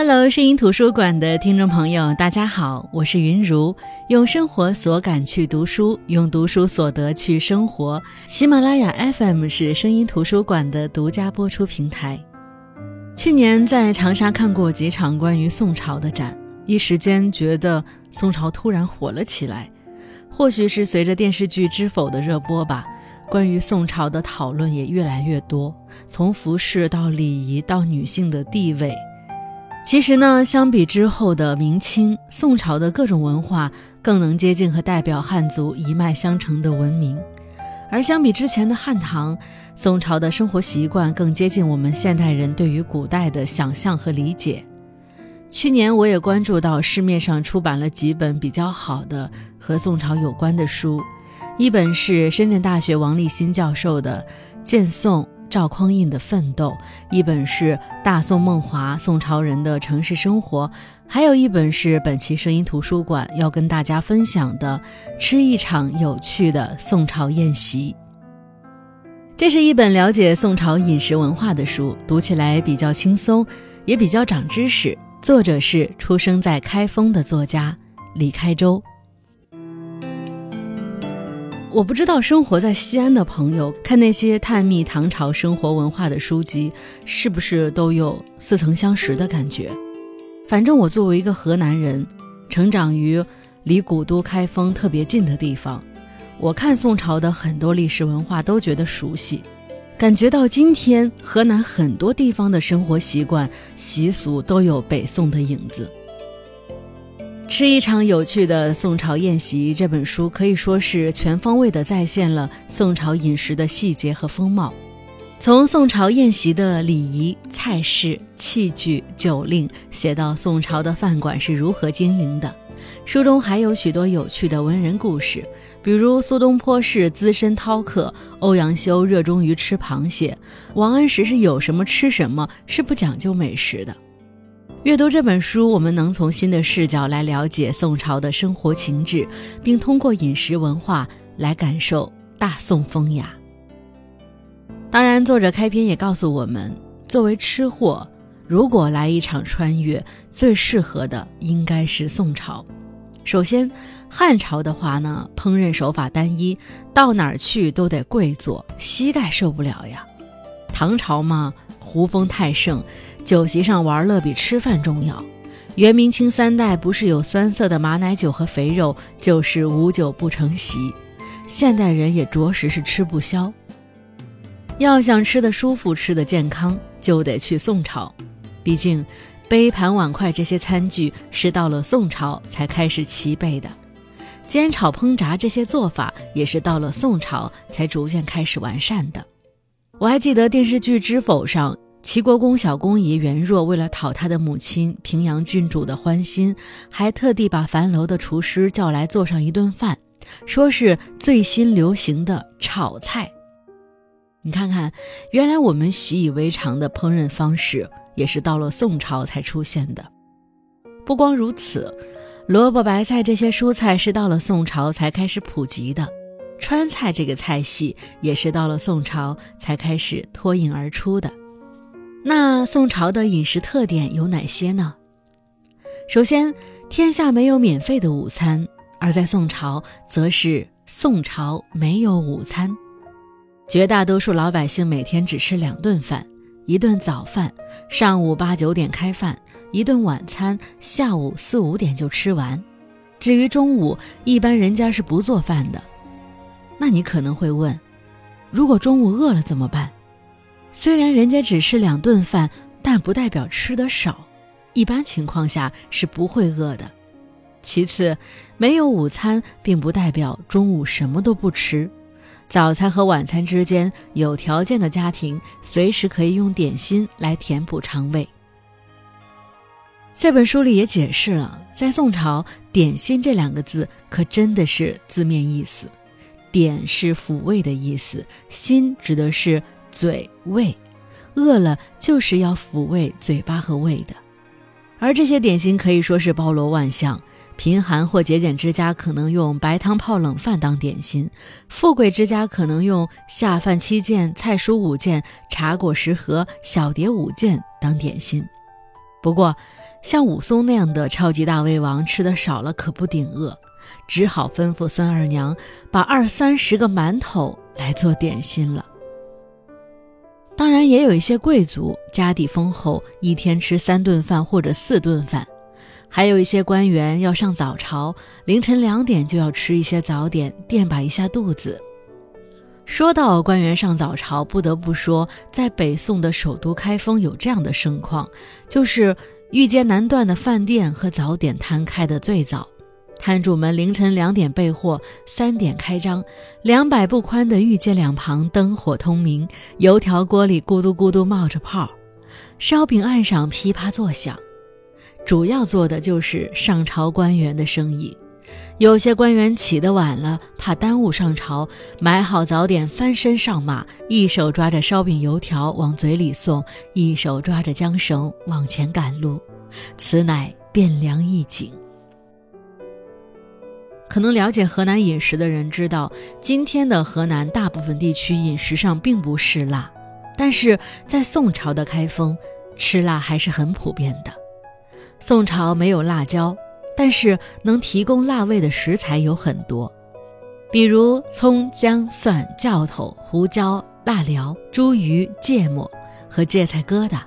Hello，声音图书馆的听众朋友，大家好，我是云如，用生活所感去读书，用读书所得去生活。喜马拉雅 FM 是声音图书馆的独家播出平台。去年在长沙看过几场关于宋朝的展，一时间觉得宋朝突然火了起来。或许是随着电视剧《知否》的热播吧，关于宋朝的讨论也越来越多，从服饰到礼仪到女性的地位。其实呢，相比之后的明清，宋朝的各种文化更能接近和代表汉族一脉相承的文明；而相比之前的汉唐，宋朝的生活习惯更接近我们现代人对于古代的想象和理解。去年我也关注到市面上出版了几本比较好的和宋朝有关的书，一本是深圳大学王立新教授的《见宋》。赵匡胤的奋斗，一本是《大宋梦华》，宋朝人的城市生活，还有一本是本期声音图书馆要跟大家分享的《吃一场有趣的宋朝宴席》。这是一本了解宋朝饮食文化的书，读起来比较轻松，也比较长知识。作者是出生在开封的作家李开周。我不知道生活在西安的朋友看那些探秘唐朝生活文化的书籍，是不是都有似曾相识的感觉？反正我作为一个河南人，成长于离古都开封特别近的地方，我看宋朝的很多历史文化都觉得熟悉，感觉到今天河南很多地方的生活习惯习俗都有北宋的影子。吃一场有趣的宋朝宴席这本书可以说是全方位地再现了宋朝饮食的细节和风貌，从宋朝宴席的礼仪、菜式、器具、酒令，写到宋朝的饭馆是如何经营的。书中还有许多有趣的文人故事，比如苏东坡是资深饕客，欧阳修热衷于吃螃蟹，王安石是有什么吃什么，是不讲究美食的。阅读这本书，我们能从新的视角来了解宋朝的生活情致，并通过饮食文化来感受大宋风雅。当然，作者开篇也告诉我们，作为吃货，如果来一场穿越，最适合的应该是宋朝。首先，汉朝的话呢，烹饪手法单一，到哪儿去都得跪坐，膝盖受不了呀。唐朝嘛，胡风太盛。酒席上玩乐比吃饭重要。元明清三代不是有酸涩的马奶酒和肥肉，就是无酒不成席。现代人也着实是吃不消。要想吃得舒服、吃得健康，就得去宋朝。毕竟，杯盘碗筷这些餐具是到了宋朝才开始齐备的。煎炒烹炸这些做法也是到了宋朝才逐渐开始完善的。我还记得电视剧《知否》上。齐国公小公爷袁若为了讨他的母亲平阳郡主的欢心，还特地把樊楼的厨师叫来做上一顿饭，说是最新流行的炒菜。你看看，原来我们习以为常的烹饪方式，也是到了宋朝才出现的。不光如此，萝卜、白菜这些蔬菜是到了宋朝才开始普及的，川菜这个菜系也是到了宋朝才开始脱颖而出的。那宋朝的饮食特点有哪些呢？首先，天下没有免费的午餐，而在宋朝，则是宋朝没有午餐。绝大多数老百姓每天只吃两顿饭：一顿早饭，上午八九点开饭；一顿晚餐，下午四五点就吃完。至于中午，一般人家是不做饭的。那你可能会问，如果中午饿了怎么办？虽然人家只吃两顿饭，但不代表吃的少，一般情况下是不会饿的。其次，没有午餐并不代表中午什么都不吃，早餐和晚餐之间，有条件的家庭随时可以用点心来填补肠胃。这本书里也解释了，在宋朝，“点心”这两个字可真的是字面意思，“点”是抚慰的意思，“心”指的是。嘴胃，饿了就是要抚慰嘴巴和胃的。而这些点心可以说是包罗万象，贫寒或节俭之家可能用白汤泡冷饭当点心，富贵之家可能用下饭七件、菜蔬五件、茶果十盒、小碟五件当点心。不过，像武松那样的超级大胃王吃的少了可不顶饿，只好吩咐孙二娘把二三十个馒头来做点心了。当然，也有一些贵族家底丰厚，一天吃三顿饭或者四顿饭；还有一些官员要上早朝，凌晨两点就要吃一些早点垫吧一下肚子。说到官员上早朝，不得不说，在北宋的首都开封有这样的盛况，就是御街南段的饭店和早点摊开的最早，摊主们凌晨两点备货，三点开张，两百步宽的御街两旁灯火通明，油条锅里咕嘟咕嘟冒着泡，烧饼案上噼啪作响，主要做的就是上朝官员的生意。有些官员起得晚了，怕耽误上朝，买好早点，翻身上马，一手抓着烧饼油条往嘴里送，一手抓着缰绳往前赶路。此乃汴梁一景。可能了解河南饮食的人知道，今天的河南大部分地区饮食上并不嗜辣，但是在宋朝的开封，吃辣还是很普遍的。宋朝没有辣椒。但是能提供辣味的食材有很多，比如葱、姜、蒜、酵头、胡椒、辣条、茱萸、芥末和芥菜疙瘩。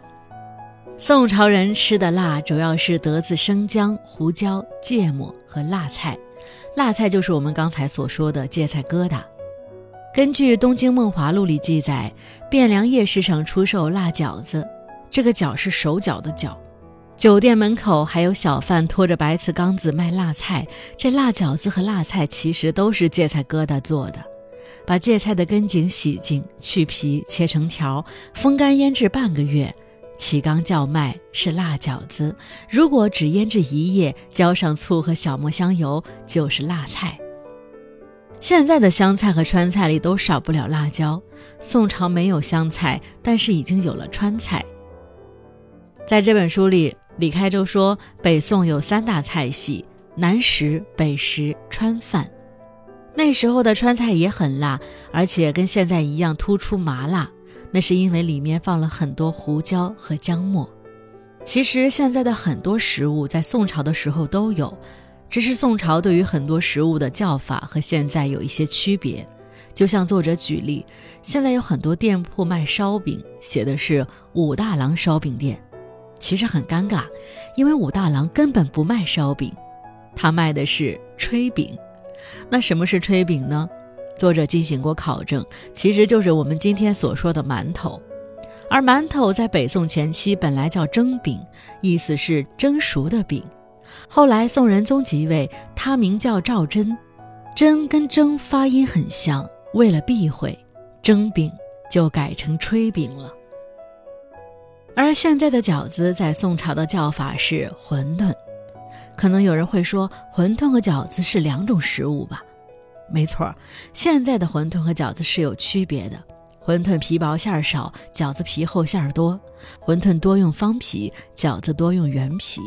宋朝人吃的辣主要是得自生姜、胡椒、芥末和辣菜，辣菜就是我们刚才所说的芥菜疙瘩。根据《东京梦华录》里记载，汴梁夜市上出售辣饺子，这个饺是手饺的饺。酒店门口还有小贩拖着白瓷缸子卖辣菜，这辣饺子和辣菜其实都是芥菜疙瘩做的。把芥菜的根茎洗净、去皮、切成条，风干腌制半个月，起缸叫卖是辣饺子。如果只腌制一夜，浇上醋和小磨香油，就是辣菜。现在的湘菜和川菜里都少不了辣椒。宋朝没有湘菜，但是已经有了川菜。在这本书里。李开周说，北宋有三大菜系：南食、北食、川饭。那时候的川菜也很辣，而且跟现在一样突出麻辣。那是因为里面放了很多胡椒和姜末。其实现在的很多食物在宋朝的时候都有，只是宋朝对于很多食物的叫法和现在有一些区别。就像作者举例，现在有很多店铺卖烧饼，写的是武大郎烧饼店。其实很尴尬，因为武大郎根本不卖烧饼，他卖的是炊饼。那什么是炊饼呢？作者进行过考证，其实就是我们今天所说的馒头。而馒头在北宋前期本来叫蒸饼，意思是蒸熟的饼。后来宋仁宗即位，他名叫赵祯，真跟蒸发音很像，为了避讳，蒸饼就改成炊饼了。而现在的饺子在宋朝的叫法是馄饨，可能有人会说馄饨和饺子是两种食物吧？没错，现在的馄饨和饺子是有区别的。馄饨皮薄馅儿少，饺子皮厚馅儿多。馄饨多用方皮，饺子多用圆皮。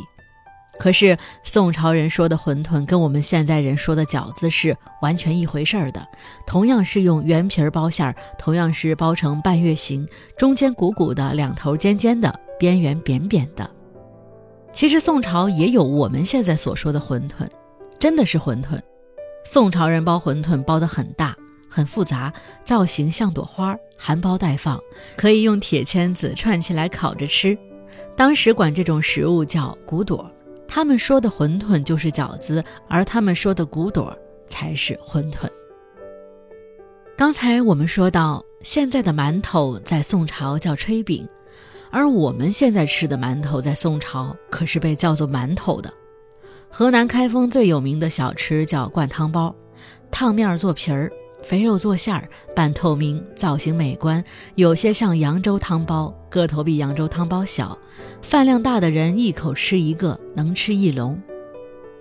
可是宋朝人说的馄饨跟我们现在人说的饺子是完全一回事儿的，同样是用圆皮儿包馅儿，同样是包成半月形，中间鼓鼓的，两头尖尖的，边缘扁扁的。其实宋朝也有我们现在所说的馄饨，真的是馄饨。宋朝人包馄饨包得很大，很复杂，造型像朵花，含苞待放，可以用铁签子串起来烤着吃。当时管这种食物叫骨朵。他们说的馄饨就是饺子，而他们说的骨朵才是馄饨。刚才我们说到，现在的馒头在宋朝叫炊饼，而我们现在吃的馒头在宋朝可是被叫做馒头的。河南开封最有名的小吃叫灌汤包，烫面做皮儿。肥肉做馅儿，半透明，造型美观，有些像扬州汤包，个头比扬州汤包小，饭量大的人一口吃一个，能吃一笼。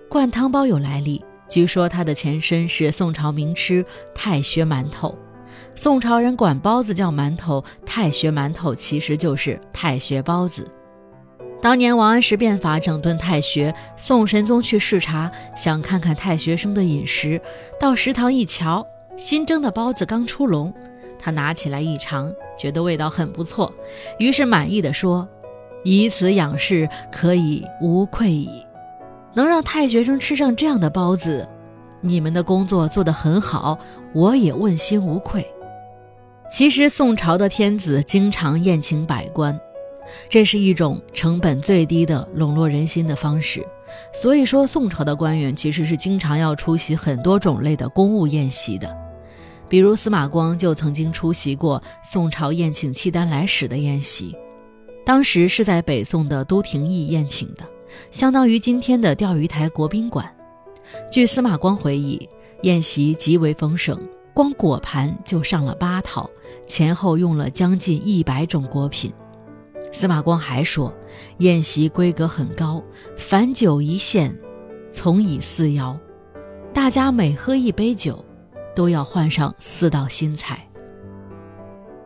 灌汤包有来历，据说它的前身是宋朝名吃太学馒头，宋朝人管包子叫馒头，太学馒头其实就是太学包子。当年王安石变法整顿太学，宋神宗去视察，想看看太学生的饮食，到食堂一瞧。新蒸的包子刚出笼，他拿起来一尝，觉得味道很不错，于是满意的说：“以此养士，可以无愧矣。能让太学生吃上这样的包子，你们的工作做得很好，我也问心无愧。其实宋朝的天子经常宴请百官，这是一种成本最低的笼络人心的方式。所以说，宋朝的官员其实是经常要出席很多种类的公务宴席的。比如司马光就曾经出席过宋朝宴请契丹来使的宴席，当时是在北宋的都亭驿宴请的。相当于今天的钓鱼台国宾馆。据司马光回忆，宴席极为丰盛，光果盘就上了八套，前后用了将近一百种果品。司马光还说，宴席规格很高，凡酒一献，从以四肴，大家每喝一杯酒，都要换上四道新菜。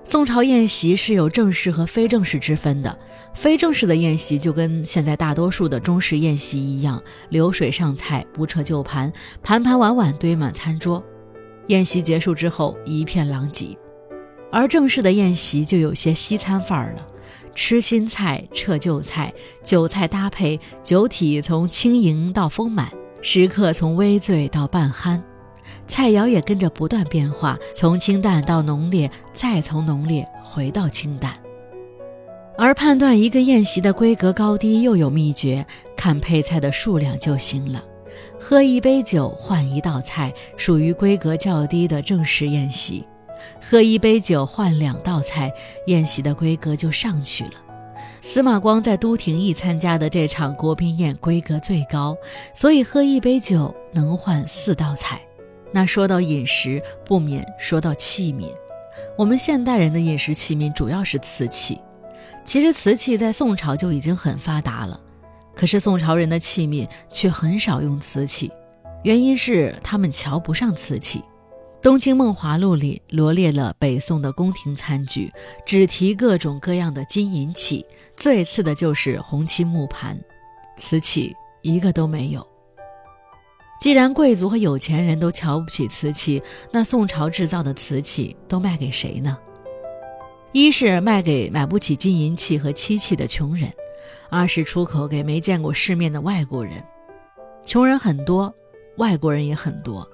宋朝宴席是有正式和非正式之分的。非正式的宴席就跟现在大多数的中式宴席一样，流水上菜，不撤旧盘，盘盘碗碗堆满餐桌。宴席结束之后，一片狼藉。而正式的宴席就有些西餐范儿了，吃新菜，撤旧菜，酒菜搭配，酒体从轻盈到丰满，食客从微醉到半酣。菜肴也跟着不断变化，从清淡到浓烈，再从浓烈回到清淡。而判断一个宴席的规格高低又有秘诀，看配菜的数量就行了。喝一杯酒换一道菜，属于规格较低的正式宴席；喝一杯酒换两道菜，宴席的规格就上去了。司马光在都亭驿参加的这场国宾宴规格最高，所以喝一杯酒能换四道菜。那说到饮食，不免说到器皿。我们现代人的饮食器皿主要是瓷器，其实瓷器在宋朝就已经很发达了，可是宋朝人的器皿却很少用瓷器，原因是他们瞧不上瓷器。《东京梦华录》里罗列了北宋的宫廷餐具，只提各种各样的金银器，最次的就是红漆木盘，瓷器一个都没有。既然贵族和有钱人都瞧不起瓷器，那宋朝制造的瓷器都卖给谁呢？一是卖给买不起金银器和漆器的穷人，二是出口给没见过世面的外国人。穷人很多，外国人也很多，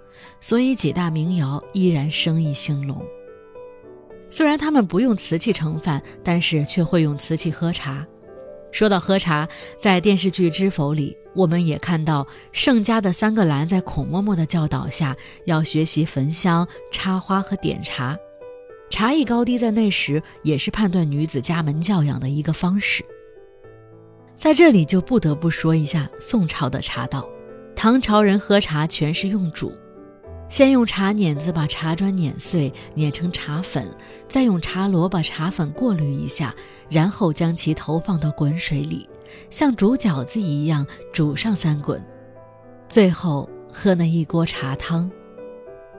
所以几大名窑依然生意兴隆。虽然他们不用瓷器盛饭，但是却会用瓷器喝茶。说到喝茶，在电视剧《知否》里，我们也看到盛家的三个兰在孔嬷嬷的教导下，要学习焚香、插花和点茶。茶艺高低在那时也是判断女子家门教养的一个方式。在这里就不得不说一下宋朝的茶道，唐朝人喝茶全是用煮。先用茶碾子把茶砖碾碎，碾成茶粉，再用茶箩把茶粉过滤一下，然后将其投放到滚水里，像煮饺子一样煮上三滚，最后喝那一锅茶汤。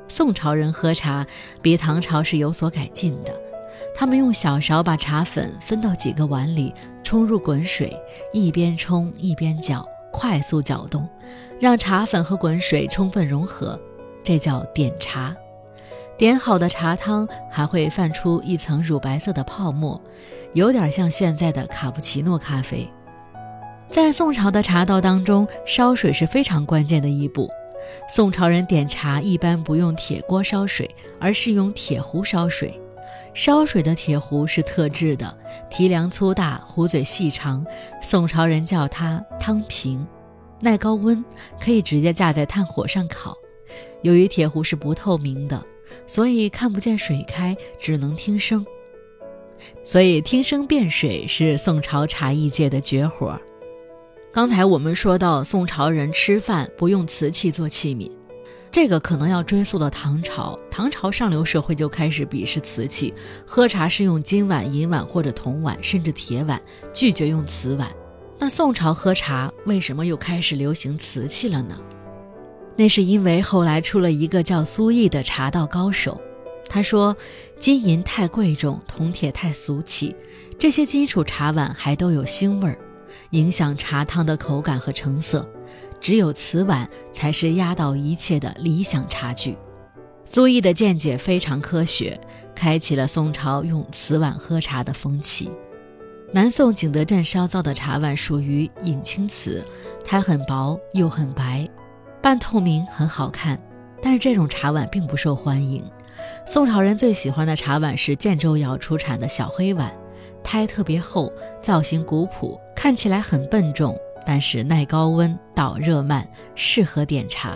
宋朝人喝茶比唐朝是有所改进的，他们用小勺把茶粉分到几个碗里，冲入滚水，一边冲一边搅，快速搅动，让茶粉和滚水充分融合。这叫点茶，点好的茶汤还会泛出一层乳白色的泡沫，有点像现在的卡布奇诺咖啡。在宋朝的茶道当中，烧水是非常关键的一步。宋朝人点茶一般不用铁锅烧水，而是用铁壶烧水。烧水的铁壶是特制的，提梁粗大，壶嘴细长。宋朝人叫它汤瓶，耐高温，可以直接架在炭火上烤。由于铁壶是不透明的，所以看不见水开，只能听声。所以听声辨水是宋朝茶艺界的绝活。刚才我们说到宋朝人吃饭不用瓷器做器皿，这个可能要追溯到唐朝。唐朝上流社会就开始鄙视瓷器，喝茶是用金碗、银碗或者铜碗，甚至铁碗，拒绝用瓷碗。那宋朝喝茶为什么又开始流行瓷器了呢？那是因为后来出了一个叫苏毅的茶道高手，他说：“金银太贵重，铜铁太俗气，这些金属茶碗还都有腥味儿，影响茶汤的口感和成色。只有瓷碗才是压倒一切的理想茶具。”苏毅的见解非常科学，开启了宋朝用瓷碗喝茶的风气。南宋景德镇烧造的茶碗属于隐青瓷，它很薄又很白，半透明，很好看。但是这种茶碗并不受欢迎。宋朝人最喜欢的茶碗是建州窑出产的小黑碗，胎特别厚，造型古朴，看起来很笨重，但是耐高温、导热慢，适合点茶。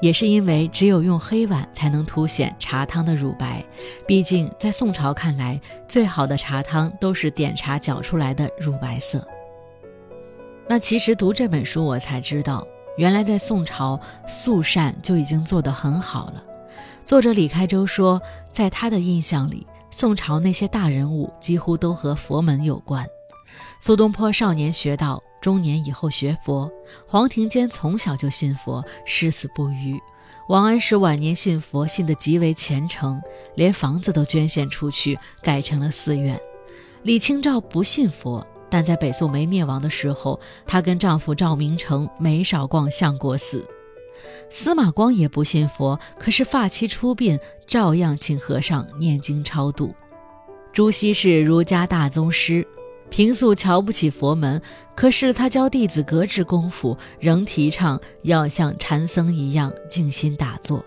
也是因为只有用黑碗才能凸显茶汤的乳白，毕竟在宋朝看来，最好的茶汤都是点茶搅出来的乳白色。那其实读这本书，我才知道，原来在宋朝素膳就已经做得很好了。作者李开周说，在他的印象里，宋朝那些大人物几乎都和佛门有关。苏东坡少年学道。中年以后学佛，黄庭坚从小就信佛，誓死不渝。王安石晚年信佛，信得极为虔诚，连房子都捐献出去，改成了寺院。李清照不信佛，但在北宋没灭亡的时候，她跟丈夫赵明诚没少逛相国寺。司马光也不信佛，可是发妻出殡，照样请和尚念经超度。朱熹是儒家大宗师。平素瞧不起佛门，可是他教弟子格致功夫，仍提倡要像禅僧一样静心打坐。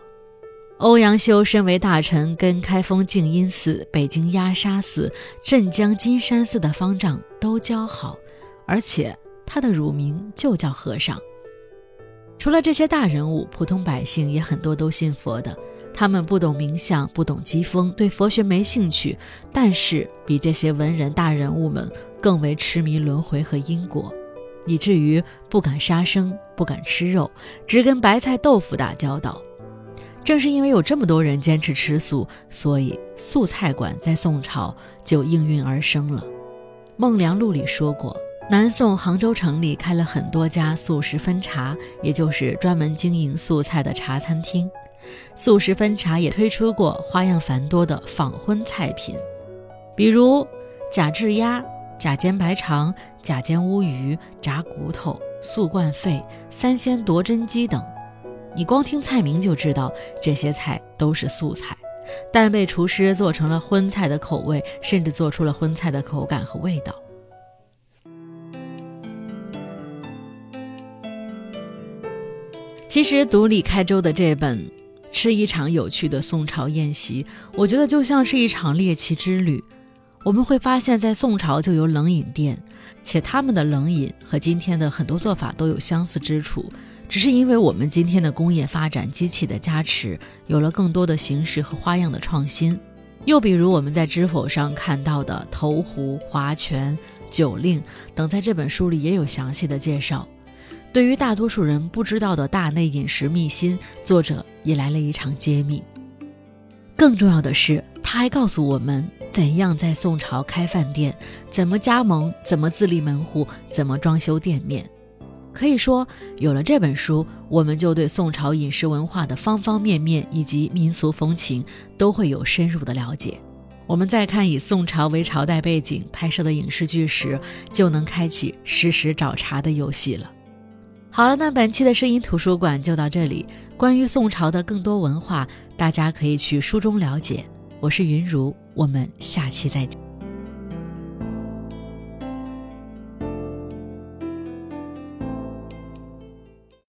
欧阳修身为大臣，跟开封静音寺、北京鸦沙寺、镇江金山寺的方丈都交好，而且他的乳名就叫和尚。除了这些大人物，普通百姓也很多都信佛的。他们不懂名相，不懂机锋，对佛学没兴趣，但是比这些文人大人物们更为痴迷轮回和因果，以至于不敢杀生，不敢吃肉，只跟白菜豆腐打交道。正是因为有这么多人坚持吃素，所以素菜馆在宋朝就应运而生了。《孟良录》里说过，南宋杭州城里开了很多家素食分茶，也就是专门经营素菜的茶餐厅。素食分茶也推出过花样繁多的仿荤菜品，比如假炙鸭、假煎白肠、假煎乌鱼、炸骨头、素灌肺、三鲜夺真鸡等。你光听菜名就知道这些菜都是素菜，但被厨师做成了荤菜的口味，甚至做出了荤菜的口感和味道。其实读李开周的这本。吃一场有趣的宋朝宴席，我觉得就像是一场猎奇之旅。我们会发现，在宋朝就有冷饮店，且他们的冷饮和今天的很多做法都有相似之处，只是因为我们今天的工业发展、机器的加持，有了更多的形式和花样的创新。又比如我们在知否上看到的投壶、划拳、酒令等，在这本书里也有详细的介绍。对于大多数人不知道的大内饮食秘辛，作者也来了一场揭秘。更重要的是，他还告诉我们怎样在宋朝开饭店，怎么加盟，怎么自立门户，怎么装修店面。可以说，有了这本书，我们就对宋朝饮食文化的方方面面以及民俗风情都会有深入的了解。我们再看以宋朝为朝代背景拍摄的影视剧时，就能开启实时找茬的游戏了。好了，那本期的声音图书馆就到这里。关于宋朝的更多文化，大家可以去书中了解。我是云如，我们下期再见。